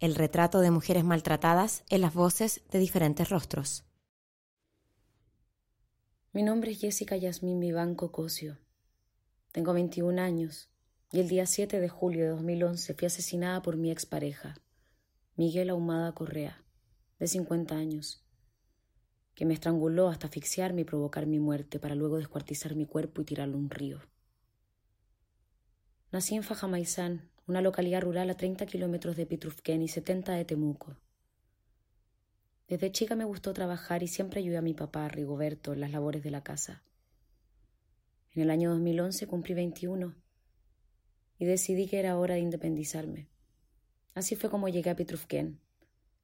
el retrato de mujeres maltratadas en las voces de diferentes rostros. Mi nombre es Jessica Yasmín Vivanco Cosio. Tengo 21 años y el día 7 de julio de 2011 fui asesinada por mi expareja, Miguel Ahumada Correa, de 50 años, que me estranguló hasta asfixiarme y provocar mi muerte para luego descuartizar mi cuerpo y tirarlo a un río. Nací en Fajamaizán, una localidad rural a 30 kilómetros de Pitrufquén y 70 de Temuco. Desde chica me gustó trabajar y siempre ayudé a mi papá, Rigoberto, en las labores de la casa. En el año 2011 cumplí 21 y decidí que era hora de independizarme. Así fue como llegué a Pitrufquén.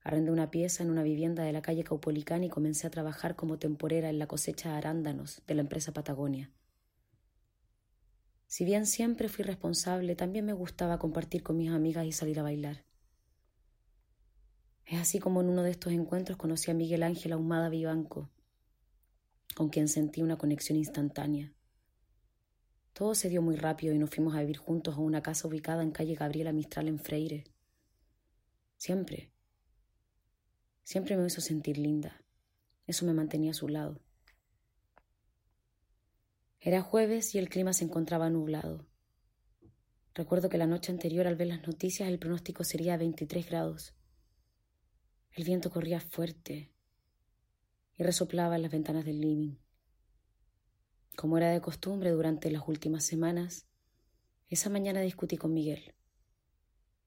Arrendé una pieza en una vivienda de la calle Caupolicán y comencé a trabajar como temporera en la cosecha de arándanos de la empresa Patagonia. Si bien siempre fui responsable, también me gustaba compartir con mis amigas y salir a bailar. Es así como en uno de estos encuentros conocí a Miguel Ángel Ahumada Vivanco, con quien sentí una conexión instantánea. Todo se dio muy rápido y nos fuimos a vivir juntos a una casa ubicada en calle Gabriela Mistral en Freire. Siempre, siempre me hizo sentir linda. Eso me mantenía a su lado. Era jueves y el clima se encontraba nublado. Recuerdo que la noche anterior al ver las noticias el pronóstico sería 23 grados. El viento corría fuerte y resoplaba en las ventanas del living. Como era de costumbre durante las últimas semanas, esa mañana discutí con Miguel.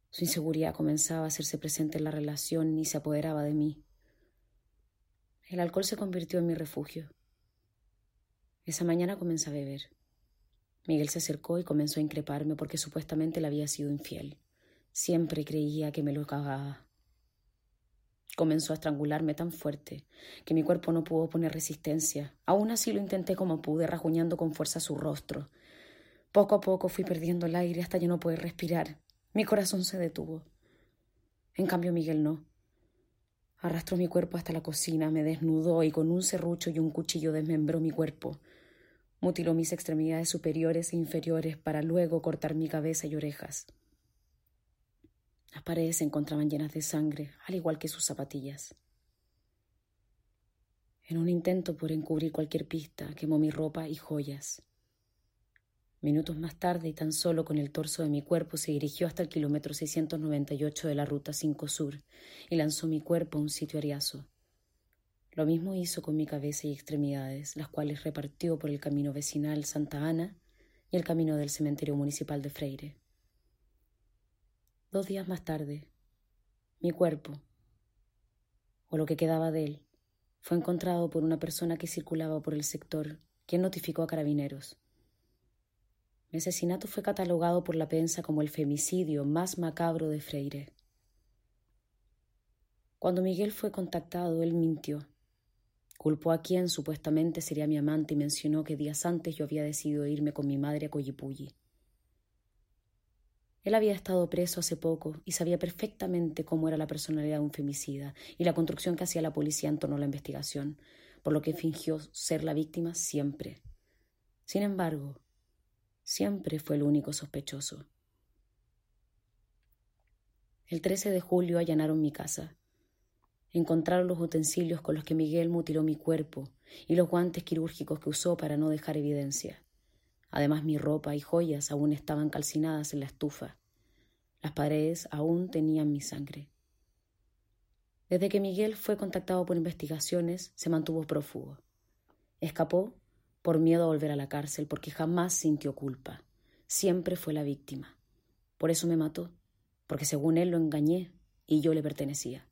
Su inseguridad comenzaba a hacerse presente en la relación y se apoderaba de mí. El alcohol se convirtió en mi refugio. Esa mañana comencé a beber. Miguel se acercó y comenzó a increparme porque supuestamente le había sido infiel. Siempre creía que me lo cagaba. Comenzó a estrangularme tan fuerte que mi cuerpo no pudo poner resistencia. Aún así lo intenté como pude, rajuñando con fuerza su rostro. Poco a poco fui perdiendo el aire hasta ya no poder respirar. Mi corazón se detuvo. En cambio, Miguel no. Arrastró mi cuerpo hasta la cocina, me desnudó y con un serrucho y un cuchillo desmembró mi cuerpo. Mutiló mis extremidades superiores e inferiores para luego cortar mi cabeza y orejas. Las paredes se encontraban llenas de sangre, al igual que sus zapatillas. En un intento por encubrir cualquier pista, quemó mi ropa y joyas. Minutos más tarde, y tan solo con el torso de mi cuerpo, se dirigió hasta el kilómetro 698 de la ruta 5 Sur y lanzó mi cuerpo a un sitio ariazo. Lo mismo hizo con mi cabeza y extremidades, las cuales repartió por el camino vecinal Santa Ana y el camino del cementerio municipal de Freire. Dos días más tarde, mi cuerpo, o lo que quedaba de él, fue encontrado por una persona que circulaba por el sector, quien notificó a carabineros. Mi asesinato fue catalogado por la prensa como el femicidio más macabro de Freire. Cuando Miguel fue contactado, él mintió. Culpó a quien supuestamente sería mi amante y mencionó que días antes yo había decidido irme con mi madre a Coyipulli. Él había estado preso hace poco y sabía perfectamente cómo era la personalidad de un femicida y la construcción que hacía la policía en torno a la investigación, por lo que fingió ser la víctima siempre. Sin embargo, siempre fue el único sospechoso. El 13 de julio allanaron mi casa. Encontraron los utensilios con los que Miguel mutiló mi cuerpo y los guantes quirúrgicos que usó para no dejar evidencia. Además, mi ropa y joyas aún estaban calcinadas en la estufa. Las paredes aún tenían mi sangre. Desde que Miguel fue contactado por investigaciones, se mantuvo prófugo. Escapó por miedo a volver a la cárcel, porque jamás sintió culpa. Siempre fue la víctima. Por eso me mató, porque según él lo engañé y yo le pertenecía.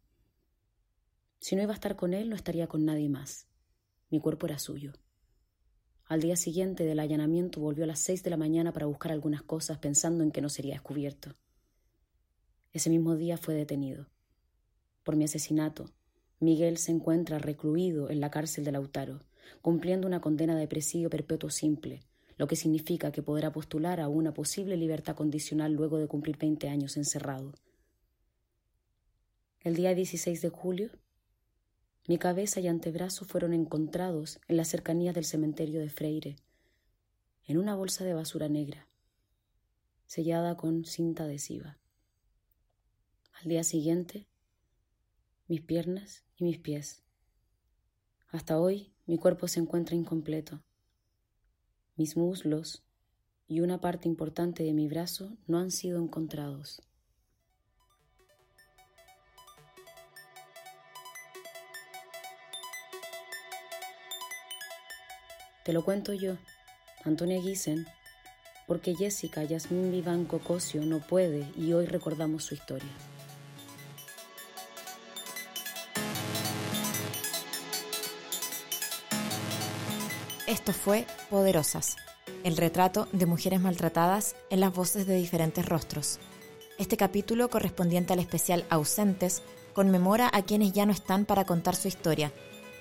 Si no iba a estar con él, no estaría con nadie más. Mi cuerpo era suyo. Al día siguiente del allanamiento volvió a las seis de la mañana para buscar algunas cosas pensando en que no sería descubierto. Ese mismo día fue detenido. Por mi asesinato, Miguel se encuentra recluido en la cárcel de Lautaro, cumpliendo una condena de presidio perpetuo simple, lo que significa que podrá postular a una posible libertad condicional luego de cumplir 20 años encerrado. El día 16 de julio, mi cabeza y antebrazo fueron encontrados en las cercanías del cementerio de Freire, en una bolsa de basura negra, sellada con cinta adhesiva. Al día siguiente, mis piernas y mis pies. Hasta hoy mi cuerpo se encuentra incompleto. Mis muslos y una parte importante de mi brazo no han sido encontrados. Te lo cuento yo, Antonia Giesen, porque Jessica Yasmín Vivanco Cosio no puede y hoy recordamos su historia. Esto fue Poderosas, el retrato de mujeres maltratadas en las voces de diferentes rostros. Este capítulo, correspondiente al especial Ausentes, conmemora a quienes ya no están para contar su historia,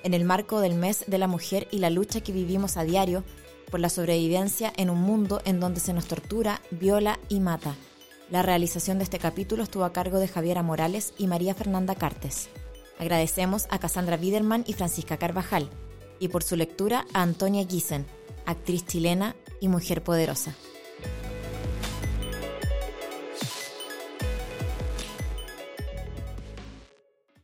en el marco del mes de la mujer y la lucha que vivimos a diario por la sobrevivencia en un mundo en donde se nos tortura, viola y mata. La realización de este capítulo estuvo a cargo de Javiera Morales y María Fernanda Cartes. Agradecemos a Cassandra Biderman y Francisca Carvajal y por su lectura a Antonia Giesen, actriz chilena y mujer poderosa.